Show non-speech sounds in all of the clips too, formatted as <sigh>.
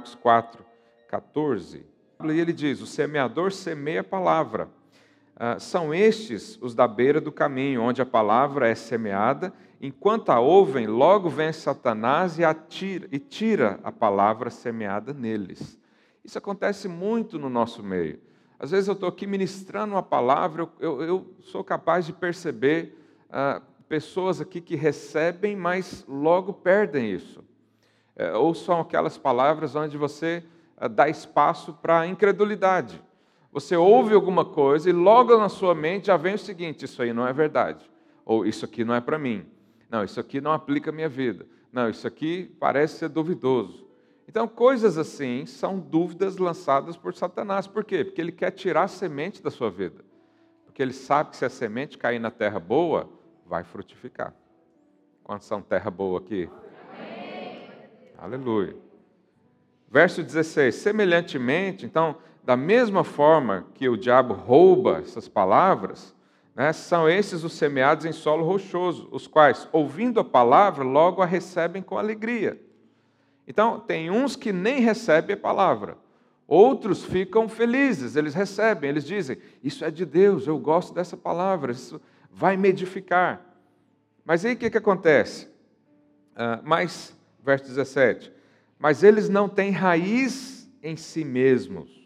Marcos 4, 14. E ele diz: O semeador semeia a palavra. Ah, são estes os da beira do caminho, onde a palavra é semeada. Enquanto a ouvem, logo vem Satanás e, atira, e tira a palavra semeada neles. Isso acontece muito no nosso meio. Às vezes eu estou aqui ministrando uma palavra, eu, eu sou capaz de perceber ah, pessoas aqui que recebem, mas logo perdem isso. É, ou são aquelas palavras onde você ah, dá espaço para incredulidade. Você ouve alguma coisa e logo na sua mente já vem o seguinte: isso aí não é verdade. Ou isso aqui não é para mim. Não, isso aqui não aplica a minha vida. Não, isso aqui parece ser duvidoso. Então, coisas assim são dúvidas lançadas por Satanás. Por quê? Porque ele quer tirar a semente da sua vida. Porque ele sabe que se a semente cair na terra boa, vai frutificar. Quantos são terra boa aqui? Aleluia. Verso 16: semelhantemente, então, da mesma forma que o diabo rouba essas palavras, né, são esses os semeados em solo rochoso, os quais, ouvindo a palavra, logo a recebem com alegria. Então, tem uns que nem recebem a palavra, outros ficam felizes, eles recebem, eles dizem: Isso é de Deus, eu gosto dessa palavra, isso vai me edificar. Mas aí o que, que acontece? Uh, mais, verso 17: Mas eles não têm raiz em si mesmos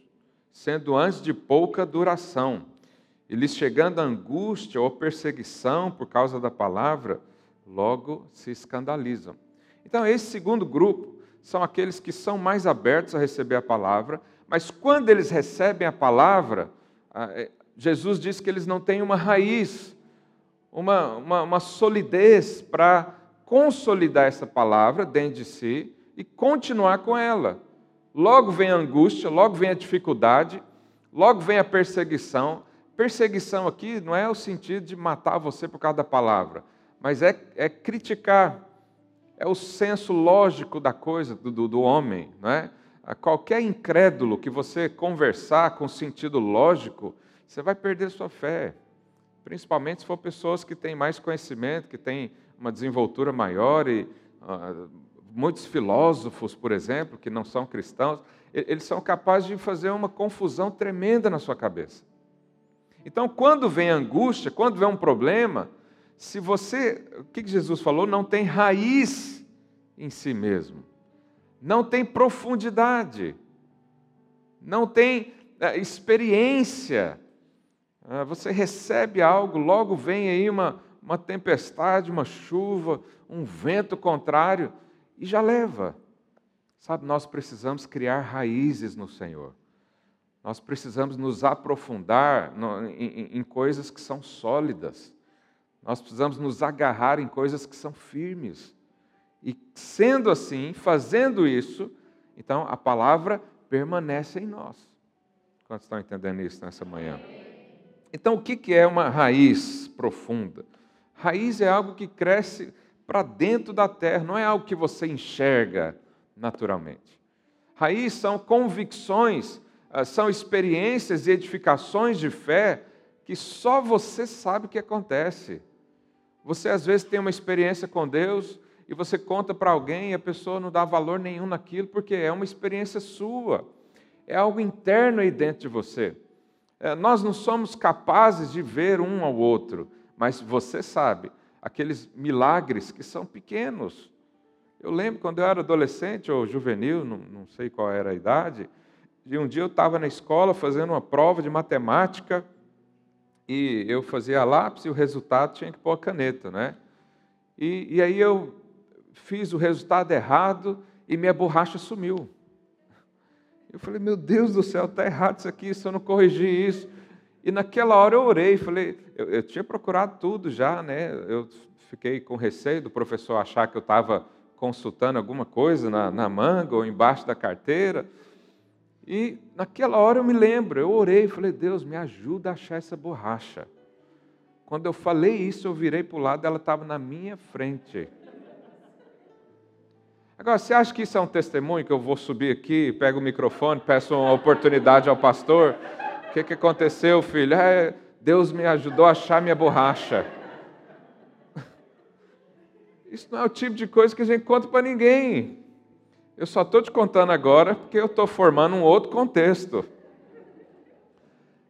sendo antes de pouca duração. E lhes chegando a angústia ou perseguição por causa da palavra, logo se escandalizam. Então, esse segundo grupo são aqueles que são mais abertos a receber a palavra, mas quando eles recebem a palavra, é, Jesus diz que eles não têm uma raiz, uma, uma, uma solidez para consolidar essa palavra dentro de si e continuar com ela logo vem a angústia, logo vem a dificuldade, logo vem a perseguição. Perseguição aqui não é o sentido de matar você por causa da palavra, mas é, é criticar, é o senso lógico da coisa, do, do homem. Não é? Qualquer incrédulo que você conversar com sentido lógico, você vai perder sua fé. Principalmente se for pessoas que têm mais conhecimento, que têm uma desenvoltura maior e uh, muitos filósofos, por exemplo, que não são cristãos, eles são capazes de fazer uma confusão tremenda na sua cabeça. Então, quando vem angústia, quando vem um problema, se você, o que Jesus falou, não tem raiz em si mesmo, não tem profundidade, não tem é, experiência, você recebe algo, logo vem aí uma, uma tempestade, uma chuva, um vento contrário, e já leva. Sabe, nós precisamos criar raízes no Senhor. Nós precisamos nos aprofundar no, em, em coisas que são sólidas. Nós precisamos nos agarrar em coisas que são firmes. E sendo assim, fazendo isso, então a palavra permanece em nós. Quantos estão entendendo isso nessa manhã? Então, o que é uma raiz profunda? Raiz é algo que cresce para dentro da terra, não é algo que você enxerga naturalmente. Raiz são convicções, ah, são experiências e edificações de fé que só você sabe o que acontece. Você às vezes tem uma experiência com Deus e você conta para alguém e a pessoa não dá valor nenhum naquilo porque é uma experiência sua, é algo interno aí dentro de você. É, nós não somos capazes de ver um ao outro, mas você sabe aqueles milagres que são pequenos. Eu lembro quando eu era adolescente ou juvenil, não, não sei qual era a idade, de um dia eu estava na escola fazendo uma prova de matemática e eu fazia lápis e o resultado tinha que pôr a caneta, né? E, e aí eu fiz o resultado errado e minha borracha sumiu. Eu falei, meu Deus do céu, está errado isso aqui, se eu não corrigir isso. E naquela hora eu orei, falei, eu, eu tinha procurado tudo já, né? Eu fiquei com receio do professor achar que eu estava consultando alguma coisa na, na manga ou embaixo da carteira. E naquela hora eu me lembro, eu orei, falei, Deus, me ajuda a achar essa borracha. Quando eu falei isso, eu virei para o lado, ela estava na minha frente. Agora, você acha que isso é um testemunho que eu vou subir aqui, pego o microfone, peço uma oportunidade ao pastor? que, que aconteceu, filho? É, Deus me ajudou a achar minha borracha. <laughs> Isso não é o tipo de coisa que a gente conta para ninguém. Eu só estou te contando agora porque eu estou formando um outro contexto.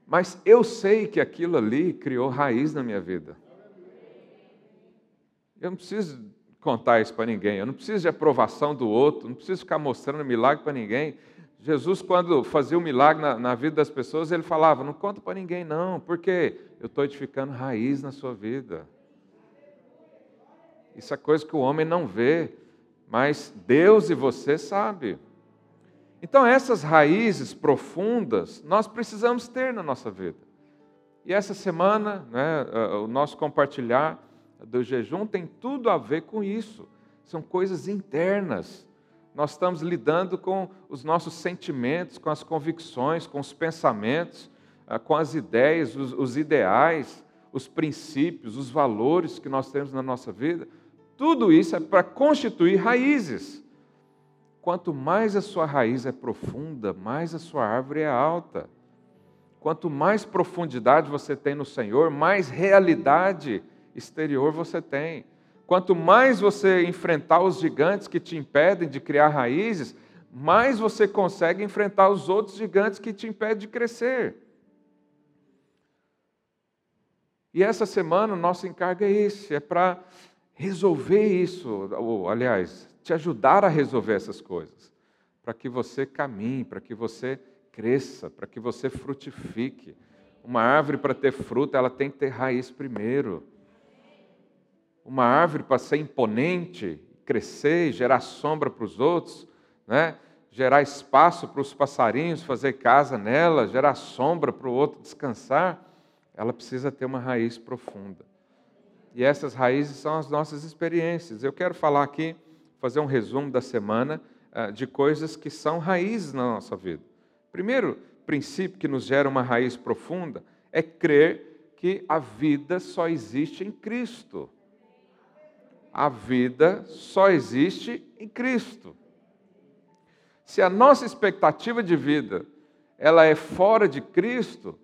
Mas eu sei que aquilo ali criou raiz na minha vida. Eu não preciso contar isso para ninguém, eu não preciso de aprovação do outro, não preciso ficar mostrando milagre para ninguém. Jesus, quando fazia o um milagre na, na, vida das pessoas, ele falava: Não conta para ninguém, não, porque eu estou edificando raiz na sua vida. Isso é coisa que o homem não vê, mas Deus e você sabe. Então, essas raízes profundas nós precisamos ter na nossa vida. E essa semana, né, o nosso compartilhar do jejum tem tudo a ver com isso. São coisas internas. Nós estamos lidando com os nossos sentimentos, com as convicções, com os pensamentos, ah, com as ideias, os, os ideais, os princípios, os valores que nós temos na nossa vida. Tudo isso é para constituir raízes. Quanto mais a sua raiz é profunda, mais a sua árvore é alta. Quanto mais profundidade você tem no Senhor, mais realidade exterior você tem. Quanto mais você enfrentar os gigantes que te impedem de criar raízes, mais você consegue enfrentar os outros gigantes que te impedem de crescer. E essa semana o nosso encargo é esse, é para resolver isso, ou, aliás, te ajudar a resolver essas coisas, para que você caminhe, para que você cresça, para que você frutifique. Uma árvore para ter fruta, ela tem que ter raiz primeiro. Uma árvore para ser imponente, crescer, gerar sombra para os outros, né? gerar espaço para os passarinhos fazer casa nela, gerar sombra para o outro descansar, ela precisa ter uma raiz profunda. E essas raízes são as nossas experiências. Eu quero falar aqui fazer um resumo da semana uh, de coisas que são raízes na nossa vida. Primeiro princípio que nos gera uma raiz profunda é crer que a vida só existe em Cristo. A vida só existe em Cristo. Se a nossa expectativa de vida ela é fora de Cristo,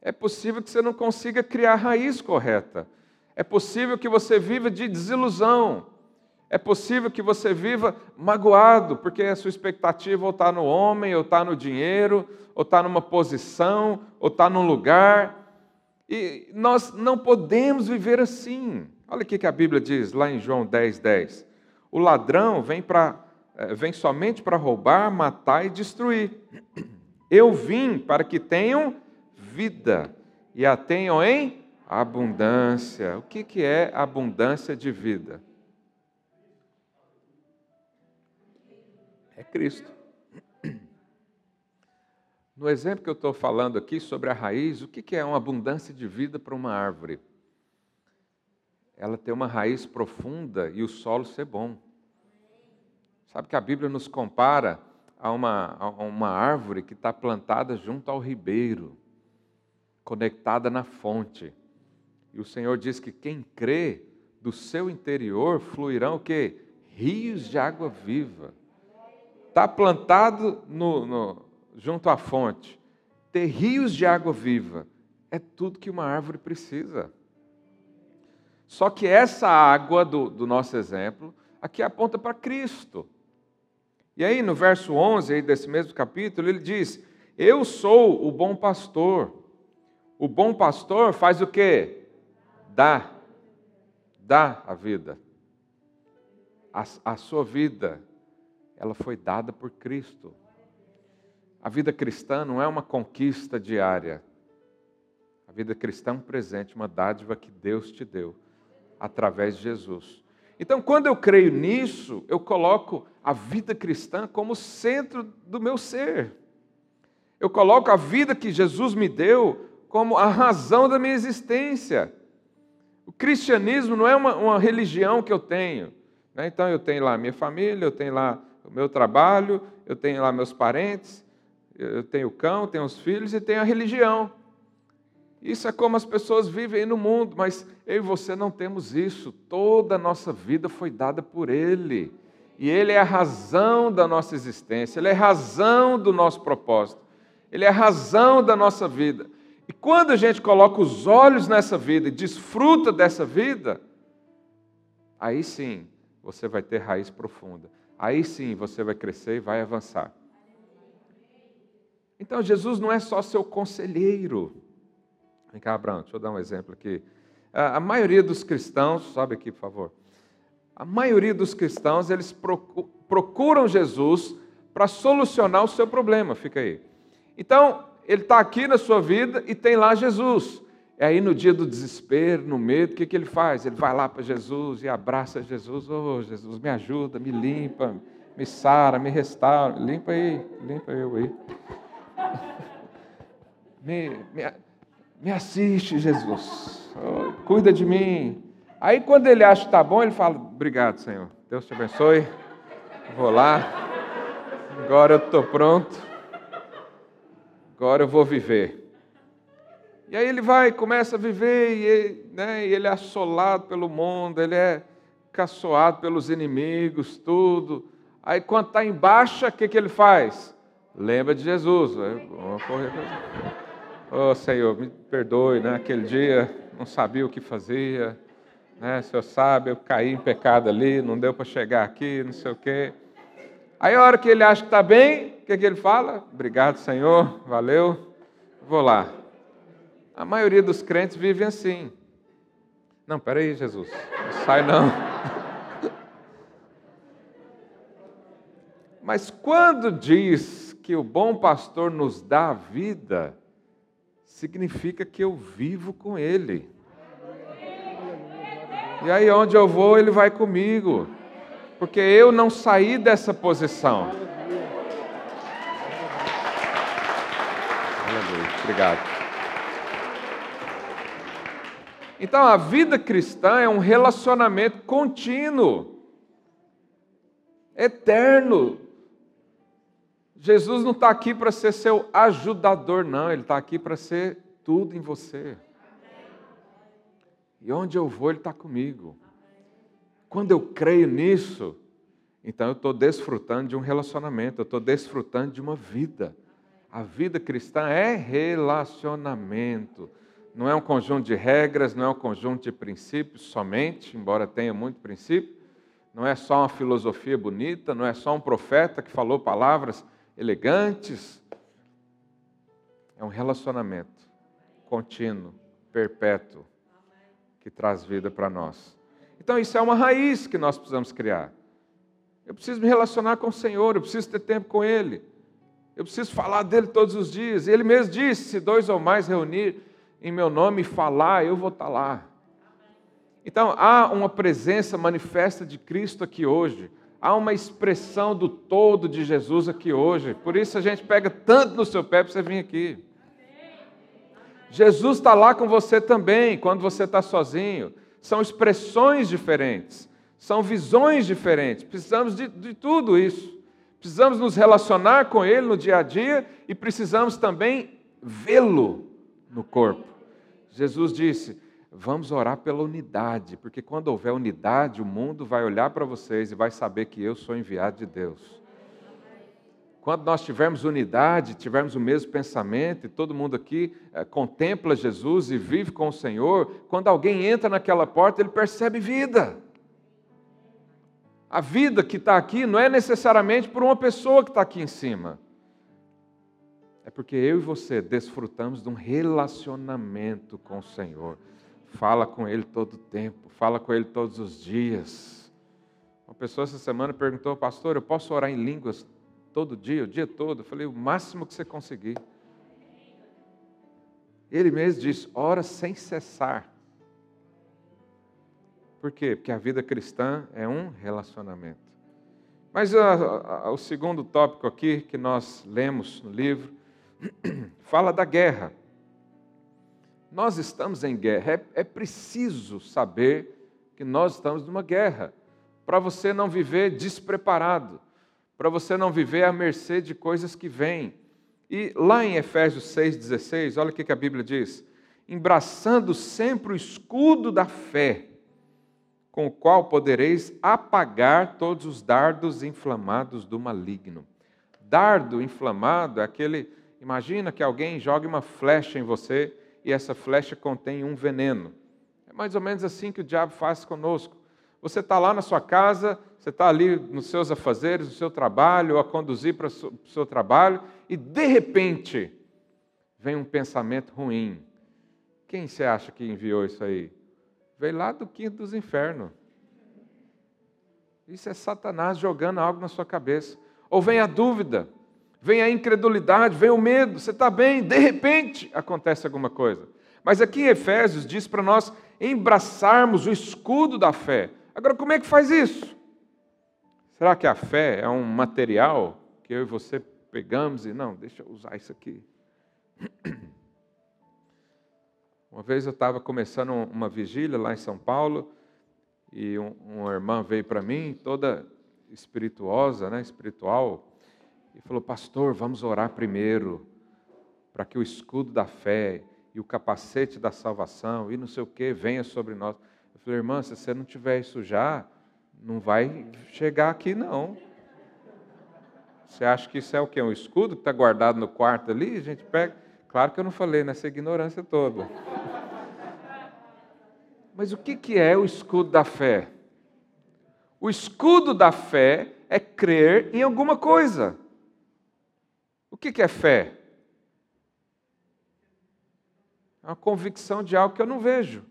é possível que você não consiga criar a raiz correta. É possível que você viva de desilusão. É possível que você viva magoado, porque a sua expectativa ou está no homem, ou está no dinheiro, ou está numa posição, ou está num lugar. E nós não podemos viver assim. Olha o que a Bíblia diz lá em João 10, 10. O ladrão vem, pra, eh, vem somente para roubar, matar e destruir. Eu vim para que tenham vida e a tenham em abundância. O que é abundância de vida? é Cristo. No exemplo que eu estou falando aqui sobre a raiz, o que é uma abundância de vida para uma árvore? Ela ter uma raiz profunda e o solo ser bom. Sabe que a Bíblia nos compara a uma, a uma árvore que está plantada junto ao ribeiro, conectada na fonte. E o Senhor diz que quem crê, do seu interior fluirão o quê? Rios de água viva está plantado no, no, junto à fonte, ter rios de água viva, é tudo que uma árvore precisa. Só que essa água do, do nosso exemplo, aqui aponta para Cristo. E aí, no verso 11 aí desse mesmo capítulo, ele diz: Eu sou o bom pastor. O bom pastor faz o quê? Dá. Dá a vida. A, a sua vida ela foi dada por Cristo. A vida cristã não é uma conquista diária. A vida cristã é um presente, uma dádiva que Deus te deu através de Jesus. Então, quando eu creio nisso, eu coloco a vida cristã como centro do meu ser. Eu coloco a vida que Jesus me deu como a razão da minha existência. O cristianismo não é uma, uma religião que eu tenho. Né? Então, eu tenho lá minha família, eu tenho lá o meu trabalho, eu tenho lá meus parentes, eu tenho o cão, tenho os filhos e tenho a religião. Isso é como as pessoas vivem no mundo, mas eu e você não temos isso. Toda a nossa vida foi dada por Ele. E Ele é a razão da nossa existência, Ele é a razão do nosso propósito, Ele é a razão da nossa vida. E quando a gente coloca os olhos nessa vida e desfruta dessa vida, aí sim você vai ter raiz profunda aí sim você vai crescer e vai avançar. Então Jesus não é só seu conselheiro. Vem cá, Abraão, deixa eu dar um exemplo aqui. A maioria dos cristãos, sobe aqui, por favor. A maioria dos cristãos, eles procuram Jesus para solucionar o seu problema. Fica aí. Então, ele está aqui na sua vida e tem lá Jesus. É aí no dia do desespero, no medo, o que, que ele faz? Ele vai lá para Jesus e abraça Jesus. Oh, Jesus, me ajuda, me limpa, me sara, me restaura. Limpa aí, limpa eu aí. <laughs> Me, me, me assiste, Jesus. Oh, cuida de mim. Aí quando ele acha que está bom, ele fala, obrigado, Senhor. Deus te abençoe. Vou lá. Agora eu estou pronto. Agora eu vou viver. E aí ele vai, começa a viver, e ele, né, e ele é assolado pelo mundo, ele é caçoado pelos inimigos, tudo. Aí quando está em baixa, o que, que ele faz? Lembra de Jesus. Vamos correr. Oh Senhor, me perdoe, né? Aquele dia não sabia o que fazia, né? O Senhor sabe, eu caí em pecado ali, não deu para chegar aqui, não sei o quê. Aí a hora que ele acha que está bem, o que, que ele fala? Obrigado, Senhor, valeu, vou lá. A maioria dos crentes vivem assim. Não, peraí, Jesus, não sai não. <laughs> Mas quando diz que o bom pastor nos dá a vida, significa que eu vivo com Ele. E aí, onde eu vou, Ele vai comigo, porque eu não saí dessa posição. Obrigado. Então, a vida cristã é um relacionamento contínuo, eterno. Jesus não está aqui para ser seu ajudador, não, ele está aqui para ser tudo em você. E onde eu vou, ele está comigo. Quando eu creio nisso, então eu estou desfrutando de um relacionamento, eu estou desfrutando de uma vida. A vida cristã é relacionamento não é um conjunto de regras, não é um conjunto de princípios somente, embora tenha muito princípio, não é só uma filosofia bonita, não é só um profeta que falou palavras elegantes. É um relacionamento contínuo, perpétuo, que traz vida para nós. Então, isso é uma raiz que nós precisamos criar. Eu preciso me relacionar com o Senhor, eu preciso ter tempo com Ele, eu preciso falar dele todos os dias. Ele mesmo disse: se dois ou mais reunir em meu nome falar, eu vou estar lá. Então, há uma presença manifesta de Cristo aqui hoje. Há uma expressão do todo de Jesus aqui hoje. Por isso a gente pega tanto no seu pé para você vir aqui. Jesus está lá com você também, quando você está sozinho. São expressões diferentes, são visões diferentes. Precisamos de, de tudo isso. Precisamos nos relacionar com Ele no dia a dia e precisamos também vê-lo no corpo. Jesus disse: vamos orar pela unidade, porque quando houver unidade, o mundo vai olhar para vocês e vai saber que eu sou enviado de Deus. Quando nós tivermos unidade, tivermos o mesmo pensamento, e todo mundo aqui é, contempla Jesus e vive com o Senhor, quando alguém entra naquela porta, ele percebe vida. A vida que está aqui não é necessariamente por uma pessoa que está aqui em cima. É porque eu e você desfrutamos de um relacionamento com o Senhor. Fala com Ele todo o tempo, fala com Ele todos os dias. Uma pessoa essa semana perguntou, pastor, eu posso orar em línguas todo dia, o dia todo? Eu falei, o máximo que você conseguir. Ele mesmo disse, ora sem cessar. Por quê? Porque a vida cristã é um relacionamento. Mas a, a, o segundo tópico aqui que nós lemos no livro <clears throat> fala da guerra. Nós estamos em guerra. É, é preciso saber que nós estamos numa guerra, para você não viver despreparado, para você não viver à mercê de coisas que vêm. E lá em Efésios 6,16, olha o que a Bíblia diz: embraçando sempre o escudo da fé, com o qual podereis apagar todos os dardos inflamados do maligno. Dardo inflamado é aquele Imagina que alguém jogue uma flecha em você e essa flecha contém um veneno. É mais ou menos assim que o diabo faz conosco. Você está lá na sua casa, você está ali nos seus afazeres, no seu trabalho, a conduzir para o seu trabalho, e de repente vem um pensamento ruim. Quem você acha que enviou isso aí? Veio lá do quinto dos infernos. Isso é Satanás jogando algo na sua cabeça. Ou vem a dúvida, vem a incredulidade, vem o medo, você está bem, de repente acontece alguma coisa. Mas aqui em Efésios diz para nós embraçarmos o escudo da fé. Agora, como é que faz isso? Será que a fé é um material que eu e você pegamos e não, deixa eu usar isso aqui? <clears throat> Uma vez eu estava começando uma vigília lá em São Paulo e um, uma irmã veio para mim, toda espirituosa, né, espiritual, e falou: Pastor, vamos orar primeiro, para que o escudo da fé e o capacete da salvação e não sei o que venha sobre nós. Eu falei: Irmã, se você não tiver isso já, não vai chegar aqui não. Você acha que isso é o quê? Um escudo que está guardado no quarto ali? A gente pega. Claro que eu não falei nessa ignorância toda. Mas o que é o escudo da fé? O escudo da fé é crer em alguma coisa. O que é fé? É uma convicção de algo que eu não vejo.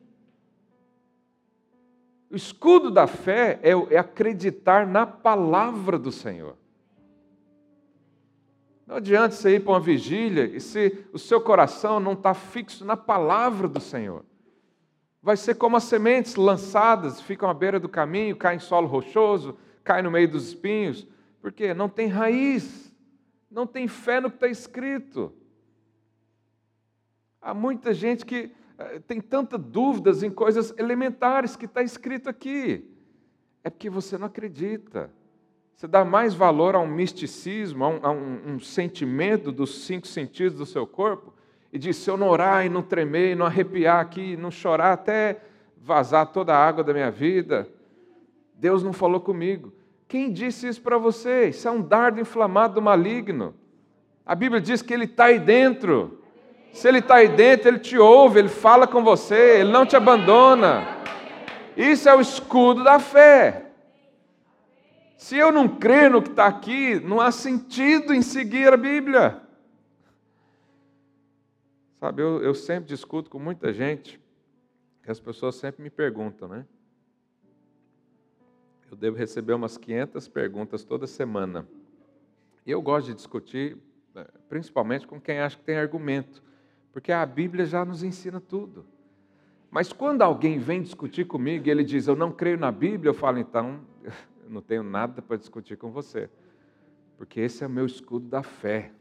O escudo da fé é, é acreditar na palavra do Senhor. Não adianta você ir para uma vigília e se o seu coração não está fixo na palavra do Senhor. Vai ser como as sementes lançadas, ficam à beira do caminho, caem em solo rochoso, caem no meio dos espinhos, porque não tem raiz, não tem fé no que está escrito. Há muita gente que eh, tem tantas dúvidas em coisas elementares que está escrito aqui. É porque você não acredita. Você dá mais valor a um misticismo, a um, a um, um sentimento dos cinco sentidos do seu corpo, e diz: se eu não orar e não tremer, e não arrepiar aqui, não chorar até vazar toda a água da minha vida, Deus não falou comigo. Quem disse isso para você? Isso é um dardo inflamado do maligno. A Bíblia diz que ele está aí dentro. Se ele está aí dentro, ele te ouve, ele fala com você, ele não te abandona. Isso é o escudo da fé. Se eu não crer no que está aqui, não há sentido em seguir a Bíblia. Sabe, eu, eu sempre discuto com muita gente, que as pessoas sempre me perguntam, né? Eu devo receber umas 500 perguntas toda semana. E eu gosto de discutir, eh, principalmente com quem acha que tem argumento, porque a Bíblia já nos ensina tudo. Mas quando alguém vem discutir comigo e ele diz, eu não creio na Bíblia, eu falo, então, <laughs> eu não tenho nada para discutir com você, porque esse é o meu escudo da fé.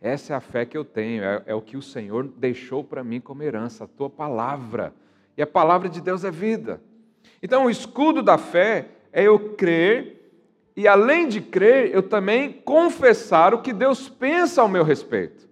Essa é a fé que eu tenho, é, é o que o Senhor deixou para mim como herança, a tua palavra. E a palavra de Deus é vida. Então, o escudo da fé é eu crer, e além de crer, eu também confessar o que Deus pensa ao meu respeito.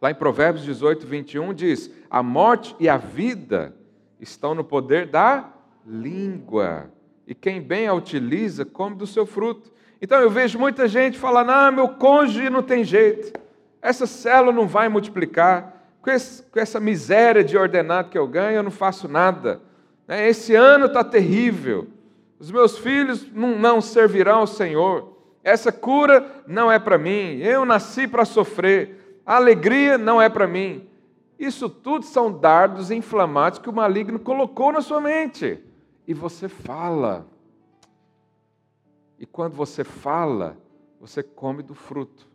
Lá em Provérbios 18, 21 diz: A morte e a vida estão no poder da língua, e quem bem a utiliza come do seu fruto. Então eu vejo muita gente falando: ah, meu cônjuge não tem jeito, essa célula não vai multiplicar, com, essa miséria de ordenado que eu ganho, eu não faço nada. Né, esse ano está terrível, os meus filhos não, servirão ao Senhor, essa cura não é para mim, eu nasci para sofrer, a alegria não é para mim. Isso tudo são dardos inflamados que o maligno colocou na sua mente. E você fala. E quando você fala, você come do fruto.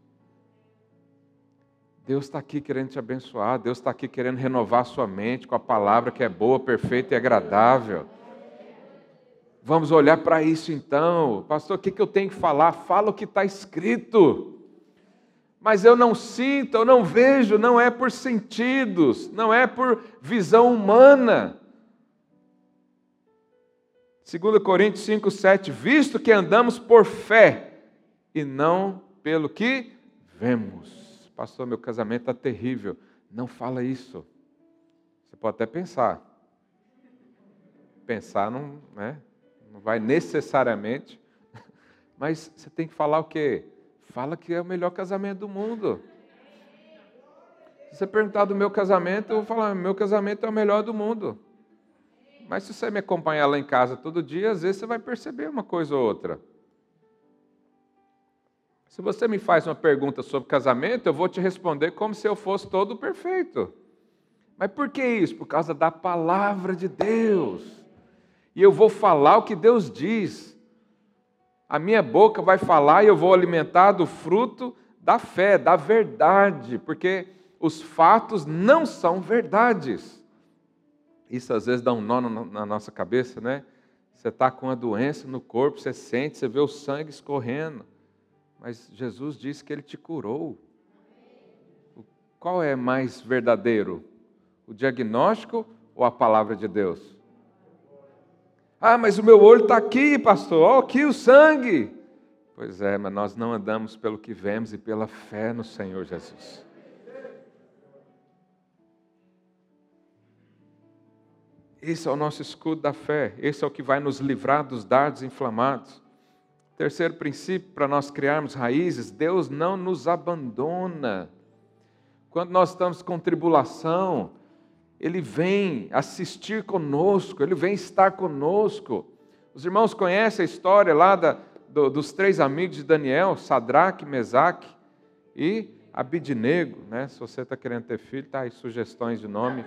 Deus está aqui querendo te abençoar, Deus está aqui querendo renovar sua mente com a palavra que é boa, perfeita e agradável. Vamos olhar para isso então. Pastor, o que, que eu tenho que falar? Fala o que está escrito. Mas eu não sinto, eu não vejo, não é por sentidos, não é por visão humana. 2 Coríntios 5, 7, visto que andamos por fé e não pelo que vemos. Pastor, meu casamento está terrível. Não fala isso. Você pode até pensar. Pensar não, né, não vai necessariamente, <laughs> mas você tem que falar o quê? Fala que é o melhor casamento do mundo. Se você perguntar do meu casamento, eu vou falar: meu casamento é o melhor do mundo. Mas se você me acompanhar lá em casa todo dia, às vezes você vai perceber uma coisa ou outra. Se você me faz uma pergunta sobre casamento, eu vou te responder como se eu fosse todo perfeito. Mas por que isso? Por causa da palavra de Deus. E eu vou falar o que Deus diz. A minha boca vai falar e eu vou alimentar do fruto da fé, da verdade, porque os fatos não são verdades. Isso às vezes dá um nó na nossa cabeça, né? Você está com uma doença no corpo, você sente, você vê o sangue escorrendo. Mas Jesus disse que ele te curou. Qual é mais verdadeiro? O diagnóstico ou a palavra de Deus? Ah, mas o meu olho está aqui, pastor. Olha aqui o sangue. Pois é, mas nós não andamos pelo que vemos e pela fé no Senhor Jesus. Esse é o nosso escudo da fé, esse é o que vai nos livrar dos dardos inflamados. Terceiro princípio, para nós criarmos raízes, Deus não nos abandona. Quando nós estamos com tribulação, Ele vem assistir conosco, Ele vem estar conosco. Os irmãos conhecem a história lá da, do, dos três amigos de Daniel, Sadraque, Mesaque e Abidnego. Né? Se você está querendo ter filho, tá aí sugestões de nome.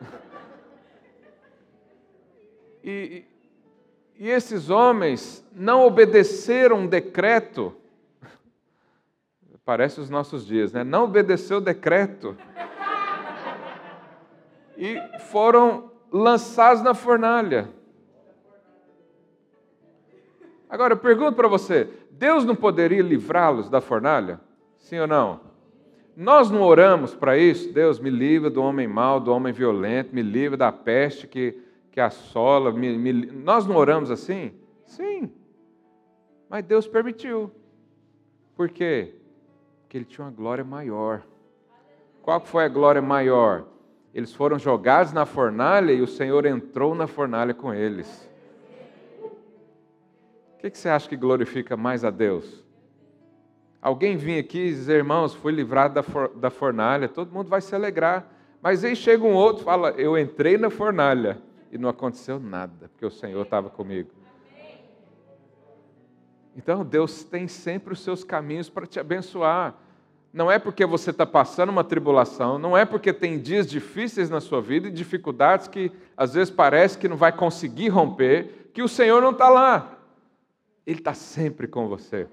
<laughs> E, e esses homens não obedeceram um decreto, <laughs> parece os nossos dias, né? Não obedeceu o decreto. E foram lançados na fornalha. Agora eu pergunto para você: Deus não poderia livrá-los da fornalha? Sim ou não? Nós não oramos para isso? Deus me livra do homem mau, do homem violento, me livra da peste que que assola. Me, me... Nós não oramos assim? Sim. Mas Deus permitiu. Por quê? Porque ele tinha uma glória maior. Qual foi a glória maior? Eles foram jogados na fornalha e o Senhor entrou na fornalha com eles. O que, você acha que glorifica mais a Deus? Alguém vir aqui e dizer, irmãos, fui livrado da, da fornalha, todo mundo vai se alegrar. Mas aí chega um outro e fala, eu entrei na fornalha e não aconteceu nada, porque o Senhor estava comigo. Então Deus tem sempre os seus caminhos para te abençoar. Não é porque você está passando uma tribulação, não é porque tem dias difíceis na sua vida e dificuldades que às vezes parece que não vai conseguir romper, que o Senhor não está lá. Ele está sempre com você.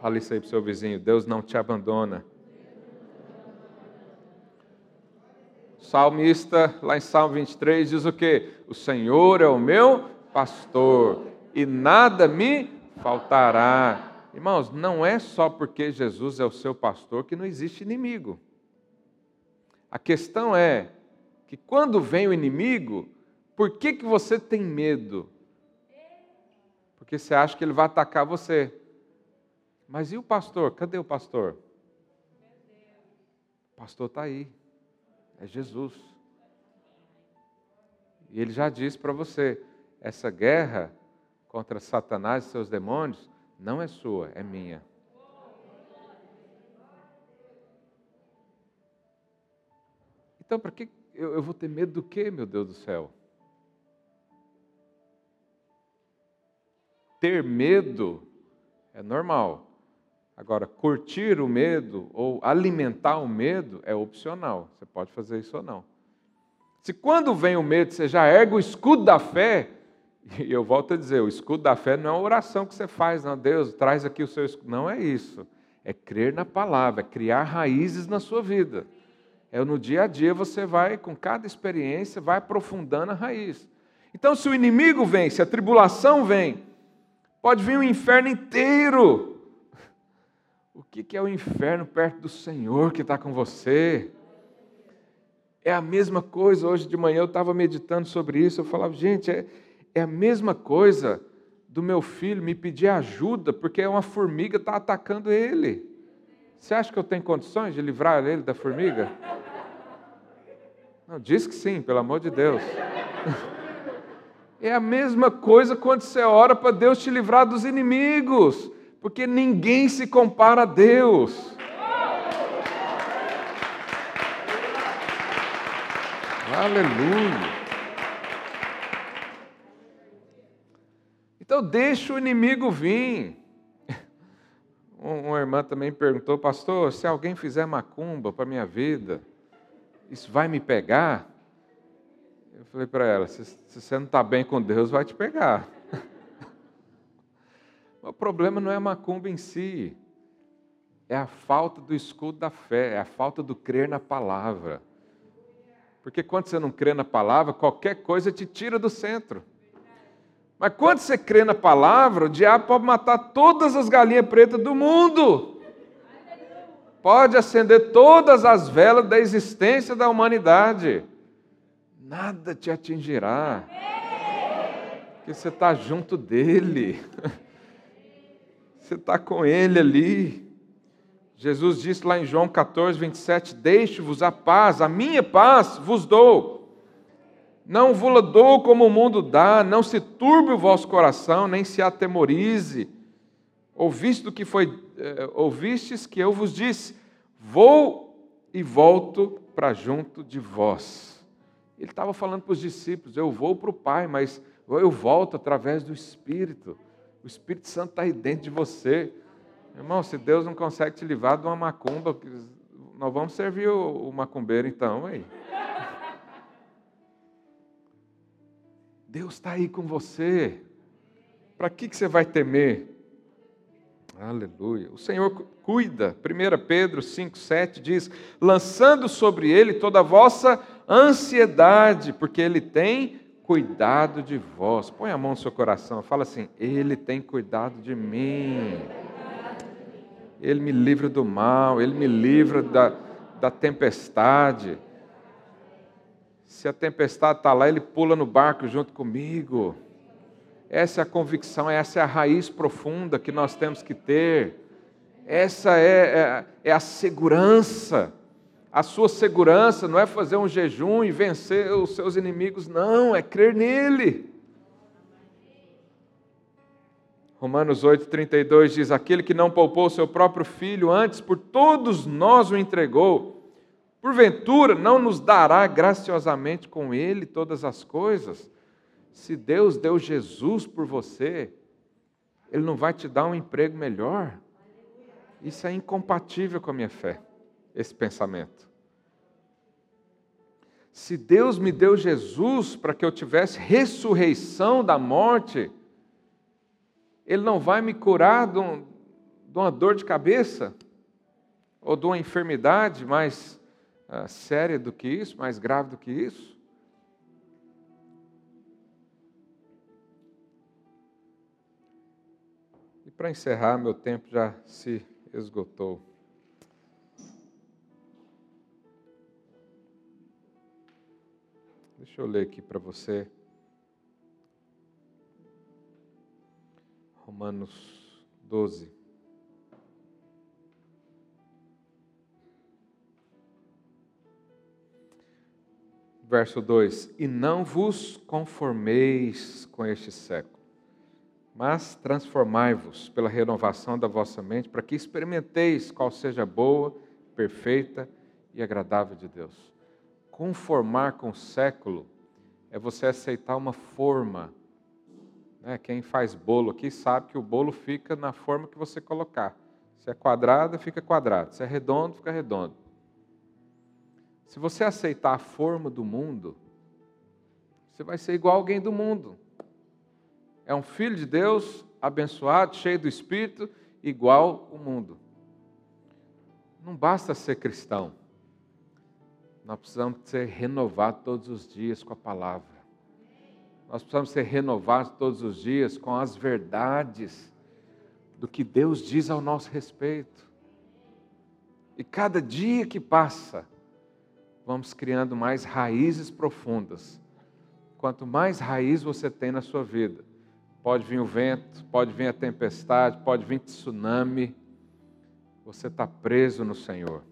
Fale isso aí para o seu vizinho: Deus não te abandona. salmista, lá em Salmo 23, diz o quê? O Senhor é o meu pastor e nada me faltará. Irmãos, não é só porque Jesus é o seu pastor que não existe inimigo. A questão é que quando vem o inimigo, por que, que você tem medo? Porque você acha que ele vai atacar você. Mas e o pastor? Cadê o pastor? O pastor está aí. É Jesus. E ele já disse para você: essa guerra contra Satanás e seus demônios não é sua, é minha. Então, para que eu, eu vou ter medo do quê, meu Deus do céu? Ter medo é normal. Agora, curtir o medo ou alimentar o medo é opcional. Você pode fazer isso ou não. Se quando vem o medo você já ergue o escudo da fé, <laughs> e eu volto a dizer, o escudo da fé não é uma oração que você faz, não, Deus, traz aqui o seu escudo. Não é isso. É crer na palavra, é criar raízes na sua vida. É no dia a dia você vai, com cada experiência, vai aprofundando a raiz. Então, se o inimigo vem, se a tribulação vem, pode vir o inferno inteiro <laughs> o que é o inferno perto do Senhor que está com você? É a mesma coisa. Hoje de manhã eu estava meditando sobre isso. Eu falava, gente, é, é a mesma coisa do meu filho me pedir ajuda porque uma formiga está atacando ele. Você acha que eu tenho condições de livrar ele da formiga? Não, diz que sim, pelo amor de Deus. <laughs> É a mesma coisa quando você ora para Deus te livrar dos inimigos porque ninguém se compara a Deus. Aleluia. Eu deixo o inimigo vir. Uma irmã também perguntou, pastor, se alguém fizer macumba para minha vida, isso vai me pegar? Eu falei para ela, se, se você não está bem com Deus, vai te pegar. <laughs> o problema não é a macumba em si, é a falta do escudo da fé, é a falta do crer na palavra. Porque quando você não crê na palavra, qualquer coisa te tira do centro. Mas quando você crê na palavra, o diabo pode matar todas as galinhas pretas do mundo. Pode acender todas as velas da existência da humanidade. Nada te atingirá. Porque você está junto dele. <laughs> Você está com ele ali. Jesus disse lá em João 14, 27: Deixe-vos a paz, a minha paz vos dou. Não vos dou como o mundo dá, não se turbe o vosso coração, nem se atemorize. Ouviste do que foi, eh, ouvistes que eu vos disse: Vou e volto para junto de vós. Ele estava falando para os discípulos: Eu vou para o Pai, mas eu volto através do Espírito. O Espírito Santo está aí dentro de você. Irmão, se Deus não consegue te livrar de uma macumba, nós vamos servir o, o macumbeiro então, aí. Deus está aí com você. Para que, que você vai temer? Aleluia. O Senhor cuida. 1 Pedro 5,7 diz: lançando sobre ele toda a vossa ansiedade, porque ele tem cuidado de vós. Põe a mão no seu coração, fala assim: Ele tem cuidado de mim. Ele me livra do mal, ele me livra da, da tempestade. Se a tempestade está lá, ele pula no barco junto comigo. Essa é a convicção, essa é a raiz profunda que nós temos que ter. Essa é, é, é a segurança. A sua segurança não é fazer um jejum e vencer os seus inimigos, não, é crer nele. Romanos 8,32 diz: Aquele que não poupou seu próprio filho, antes por todos nós o entregou Porventura, não nos dará graciosamente com Ele todas as coisas? Se Deus deu Jesus por você, Ele não vai te dar um emprego melhor? Isso é incompatível com a minha fé, esse pensamento. Se Deus me deu Jesus para que eu tivesse ressurreição da morte, Ele não vai me curar de, um, uma dor de cabeça ou de uma enfermidade, mas uh, séria do que isso, mais grave do que isso? E para encerrar, meu tempo já se esgotou. Deixa eu ler aqui para você. Romanos 12. Verso 2: E não vos conformeis com este século, mas transformai-vos pela renovação da vossa mente, para que experimenteis qual seja boa, perfeita e agradável de Deus. Conformar com o século é você aceitar uma forma. Né? Quem faz bolo aqui sabe que o bolo fica na forma que você colocar. Se é quadrado, fica quadrado. Se é redondo, fica redondo. Se você aceitar a forma do mundo, você vai ser igual alguém do mundo. É um filho de Deus, abençoado, cheio do Espírito, igual o mundo. Não basta ser cristão. Nós precisamos ser renovados todos os dias com a palavra. Nós precisamos ser renovados todos os dias com as verdades do que Deus diz ao nosso respeito. E cada dia que passa, vamos criando mais raízes profundas. Quanto mais raiz você tem na sua vida, pode vir o vento, pode vir a tempestade, pode vir tsunami, você está preso no Senhor.